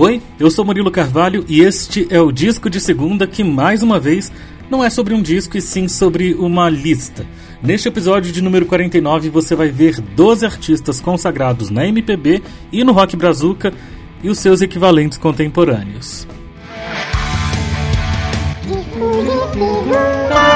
Oi, eu sou Murilo Carvalho e este é o disco de segunda que, mais uma vez, não é sobre um disco e sim sobre uma lista. Neste episódio de número 49 você vai ver 12 artistas consagrados na MPB e no rock brazuca e os seus equivalentes contemporâneos.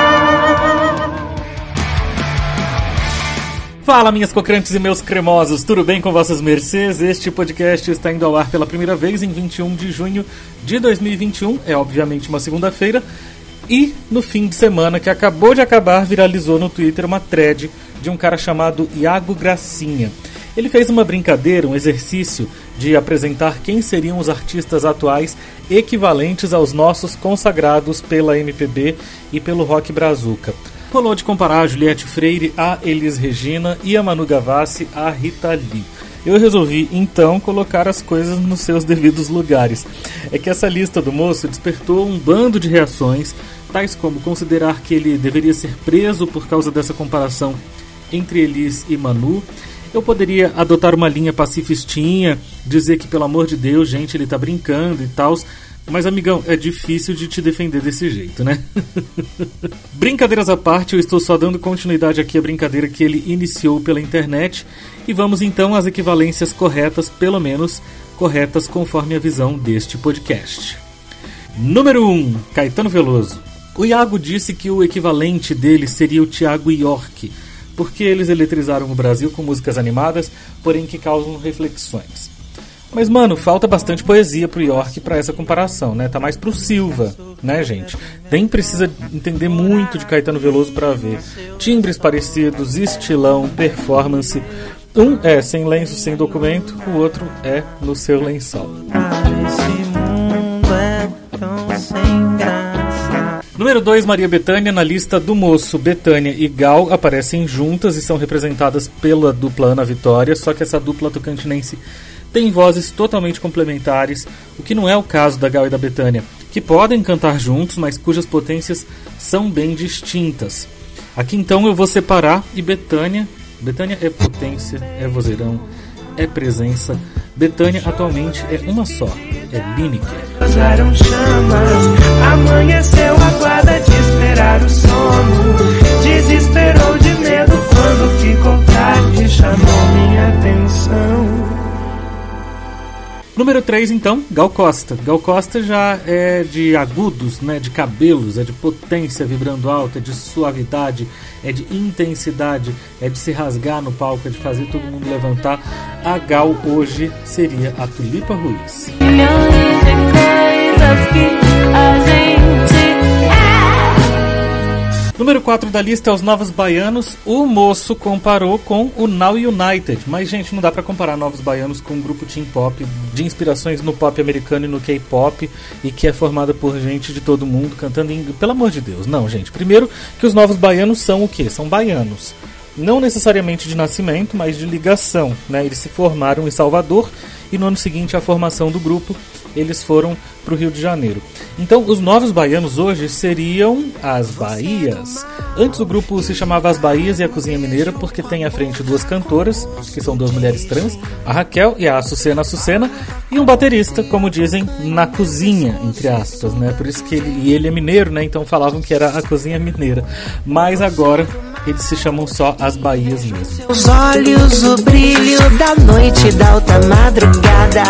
Fala, minhas cocrantes e meus cremosos, tudo bem com vossas mercês? Este podcast está indo ao ar pela primeira vez em 21 de junho de 2021, é obviamente uma segunda-feira, e no fim de semana que acabou de acabar, viralizou no Twitter uma thread de um cara chamado Iago Gracinha. Ele fez uma brincadeira, um exercício de apresentar quem seriam os artistas atuais equivalentes aos nossos consagrados pela MPB e pelo rock brazuca rolou de comparar a Juliette Freire a Elis Regina e a Manu Gavassi a Rita Lee. Eu resolvi então colocar as coisas nos seus devidos lugares. É que essa lista do moço despertou um bando de reações, tais como considerar que ele deveria ser preso por causa dessa comparação entre Elis e Manu. Eu poderia adotar uma linha pacifistinha, dizer que pelo amor de Deus, gente, ele tá brincando e tal, mas, amigão, é difícil de te defender desse jeito, né? Brincadeiras à parte, eu estou só dando continuidade aqui à brincadeira que ele iniciou pela internet. E vamos então às equivalências corretas, pelo menos corretas conforme a visão deste podcast. Número 1, um, Caetano Veloso. O Iago disse que o equivalente dele seria o Tiago York, porque eles eletrizaram o Brasil com músicas animadas, porém que causam reflexões. Mas, mano, falta bastante poesia pro York para essa comparação, né? Tá mais pro Silva, né, gente? Nem precisa entender muito de Caetano Veloso para ver. Timbres parecidos, estilão, performance. Um é sem lenço, sem documento, o outro é no seu lençol. Número 2, Maria Bethânia. Na lista do moço, Betânia e Gal aparecem juntas e são representadas pela dupla Ana Vitória, só que essa dupla tocantinense têm vozes totalmente complementares, o que não é o caso da Gal e da Betânia, que podem cantar juntos, mas cujas potências são bem distintas. Aqui então eu vou separar e Betânia, Betânia é potência, é vozeirão, é presença. Betânia atualmente é uma só, é Lineker. chamas, amanheceu a guarda de esperar o sono. Desesperou de medo quando ficou tarde, chamou minha atenção. Número 3, então, Gal Costa. Gal Costa já é de agudos, né, de cabelos, é de potência vibrando alto, é de suavidade, é de intensidade, é de se rasgar no palco, é de fazer todo mundo levantar. A Gal hoje seria a Tulipa Ruiz. Milhões de coisas que a gente Número 4 da lista é os Novos Baianos. O moço comparou com o Now United. Mas, gente, não dá para comparar Novos Baianos com um grupo teen pop de inspirações no pop americano e no K-pop e que é formada por gente de todo mundo cantando em. Pelo amor de Deus, não, gente. Primeiro, que os Novos Baianos são o quê? São baianos. Não necessariamente de nascimento, mas de ligação. Né? Eles se formaram em Salvador e no ano seguinte a formação do grupo eles foram para o Rio de Janeiro. Então, os novos baianos hoje seriam as Bahias. Antes o grupo se chamava As Bahias e a Cozinha Mineira porque tem à frente duas cantoras, que são duas mulheres trans, a Raquel e a Açucena Açucena, e um baterista, como dizem, na cozinha, entre aspas, né? Por isso que ele, e ele é mineiro, né? Então falavam que era a Cozinha Mineira. Mas agora eles se chamam só as Bahias mesmo. Seus olhos, o brilho da noite da alta madrugada.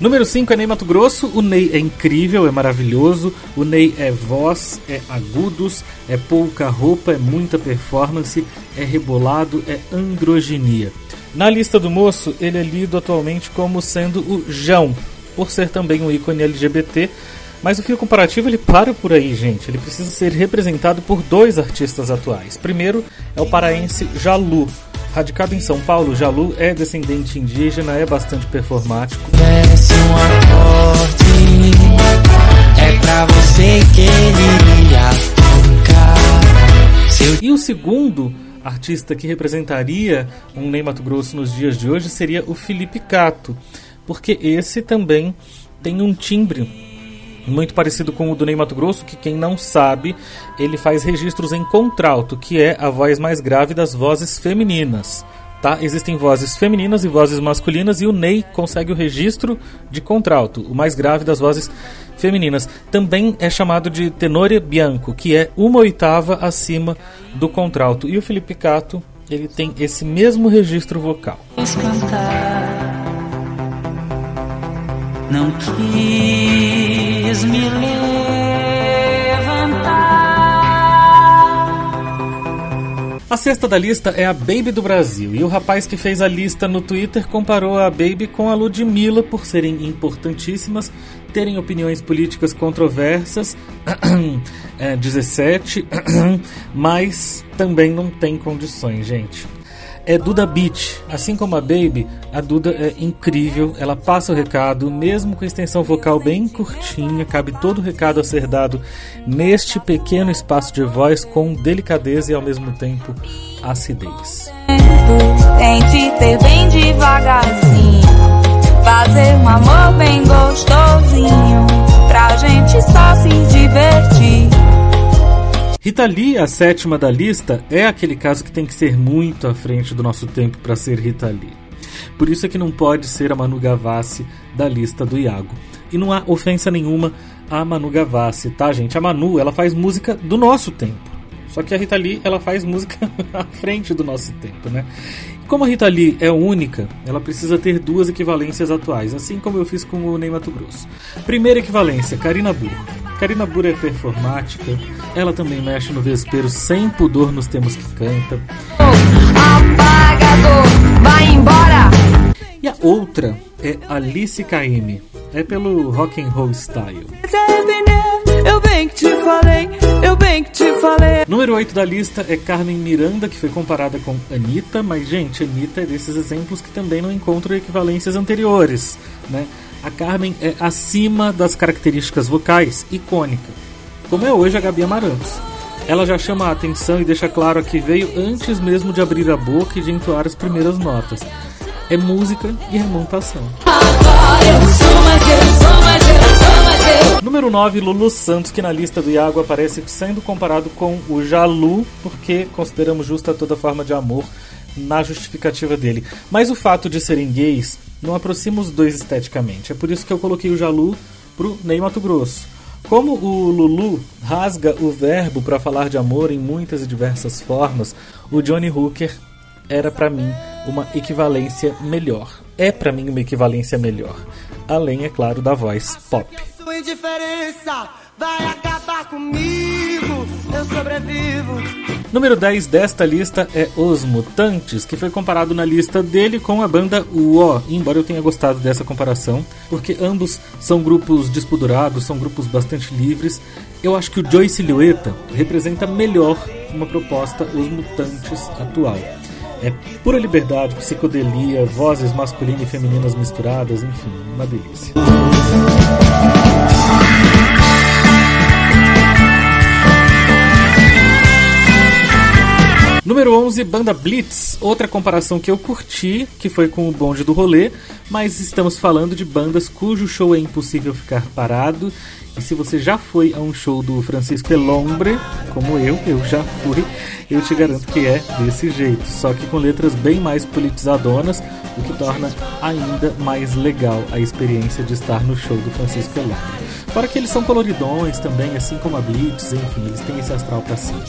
Número 5 é Ney Mato Grosso. O Ney é incrível, é maravilhoso. O Ney é voz, é agudos, é pouca roupa, é muita performance, é rebolado, é androginia. Na lista do moço, ele é lido atualmente como sendo o João, por ser também um ícone LGBT mas o fio comparativo ele para por aí, gente. Ele precisa ser representado por dois artistas atuais. Primeiro é o paraense Jalu. Radicado em São Paulo, Jalu é descendente indígena, é bastante performático. Desce um acorde, é pra você que ele iria tocar. Seu... E o segundo artista que representaria um Ney Mato Grosso nos dias de hoje seria o Felipe Cato, porque esse também tem um timbre muito parecido com o do Ney Mato Grosso, que quem não sabe, ele faz registros em contralto, que é a voz mais grave das vozes femininas. tá? Existem vozes femininas e vozes masculinas e o Ney consegue o registro de contralto, o mais grave das vozes femininas. Também é chamado de tenore bianco, que é uma oitava acima do contralto. E o Felipe Cato, ele tem esse mesmo registro vocal. Não quis me A sexta da lista é a Baby do Brasil, e o rapaz que fez a lista no Twitter comparou a Baby com a Ludmilla por serem importantíssimas, terem opiniões políticas controversas, é, 17, mas também não tem condições, gente é Duda Beat. Assim como a Baby, a Duda é incrível, ela passa o recado, mesmo com extensão vocal bem curtinha, cabe todo o recado a ser dado neste pequeno espaço de voz com delicadeza e ao mesmo tempo acidez. Tente ter bem devagarzinho, fazer um amor bem gostosinho, pra gente só se divertir. Rita Lee, a sétima da lista, é aquele caso que tem que ser muito à frente do nosso tempo para ser Rita Lee. Por isso é que não pode ser a Manu Gavassi da lista do Iago. E não há ofensa nenhuma a Manu Gavassi, tá, gente? A Manu, ela faz música do nosso tempo. Só que a Rita Lee, ela faz música à frente do nosso tempo, né? Como a Rita Lee é única, ela precisa ter duas equivalências atuais, assim como eu fiz com o Ney Mato Grosso. Primeira equivalência, Karina Burro. Karina Burro é performática, ela também mexe no vespeiro sem pudor nos temas que canta. Apagador, vai embora! E a outra é Alice Caymmi. É pelo rock and roll style. Eu bem que te falei, eu bem que te falei. Número 8 da lista é Carmen Miranda, que foi comparada com Anitta, mas gente, Anitta é desses exemplos que também não encontram equivalências anteriores, né? A Carmen é acima das características vocais, icônica, como é hoje a Gabi Amarantos. Ela já chama a atenção e deixa claro que veio antes mesmo de abrir a boca e de entoar as primeiras notas. É música e remontação. Sou Número 9, Lulu Santos, que na lista do Iago aparece sendo comparado com o Jalu, porque consideramos justa toda forma de amor na justificativa dele. Mas o fato de serem gays não aproxima os dois esteticamente. É por isso que eu coloquei o Jalu pro Ney Mato Grosso. Como o Lulu rasga o verbo para falar de amor em muitas e diversas formas, o Johnny Hooker era para mim uma equivalência melhor. É para mim uma equivalência melhor. Além, é claro, da voz pop indiferença vai acabar comigo, eu sobrevivo. Número 10 desta lista é Os Mutantes, que foi comparado na lista dele com a banda UO, embora eu tenha gostado dessa comparação, porque ambos são grupos despudurados, são grupos bastante livres. Eu acho que o Joy Silhueta representa melhor uma proposta Os Mutantes atual. É pura liberdade, psicodelia, vozes masculinas e femininas misturadas, enfim, uma delícia. Número 11, Banda Blitz. Outra comparação que eu curti, que foi com o bonde do rolê, mas estamos falando de bandas cujo show é impossível ficar parado. E se você já foi a um show do Francisco Elombre, como eu, eu já fui, eu te garanto que é desse jeito, só que com letras bem mais politizadonas, o que torna ainda mais legal a experiência de estar no show do Francisco Elombre. Fora que eles são coloridões também, assim como a Blitz, enfim, eles têm esse astral pra cima.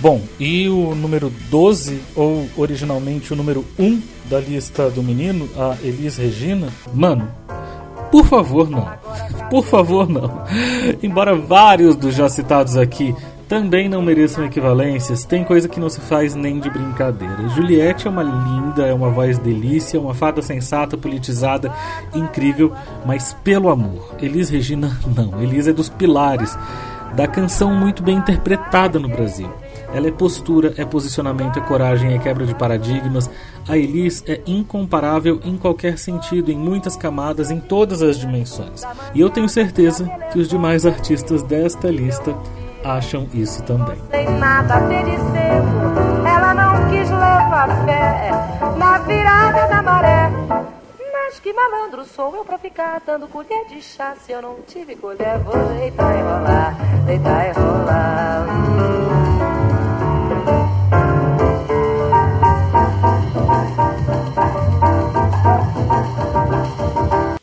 Bom, e o número 12, ou originalmente o número 1 da lista do menino, a Elis Regina, mano, por favor não. Por favor não. Embora vários dos já citados aqui também não mereçam equivalências, tem coisa que não se faz nem de brincadeira. Juliette é uma linda, é uma voz delícia, uma fada sensata, politizada, incrível, mas pelo amor. Elis Regina, não. Elis é dos pilares da canção muito bem interpretada no Brasil. Ela é postura, é posicionamento, é coragem, é quebra de paradigmas. A Elis é incomparável em qualquer sentido, em muitas camadas, em todas as dimensões. E eu tenho certeza que os demais artistas desta lista acham isso também. Ela não quis levar fé na virada da maré. Mas que malandro sou eu pra ficar dando colher de chá Se eu não tive colher, vou deitar e rolar Deitar e rolar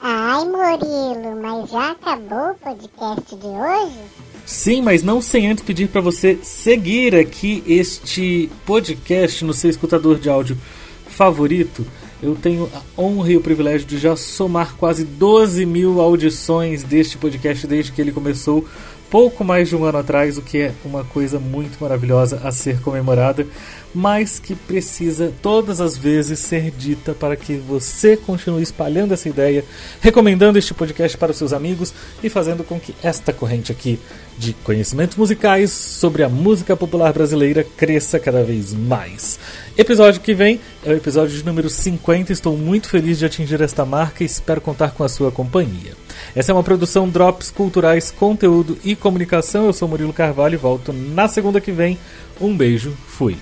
Ai, Murilo, mas já acabou o podcast de hoje? Sim, mas não sem antes pedir para você seguir aqui este podcast no seu escutador de áudio favorito. Eu tenho a honra e o privilégio de já somar quase 12 mil audições deste podcast desde que ele começou pouco mais de um ano atrás, o que é uma coisa muito maravilhosa a ser comemorada, mas que precisa todas as vezes ser dita para que você continue espalhando essa ideia, recomendando este podcast para os seus amigos e fazendo com que esta corrente aqui de conhecimentos musicais sobre a música popular brasileira cresça cada vez mais. Episódio que vem é o episódio de número 50. Estou muito feliz de atingir esta marca e espero contar com a sua companhia. Essa é uma produção Drops Culturais, Conteúdo e Comunicação. Eu sou Murilo Carvalho e volto na segunda que vem. Um beijo, fui.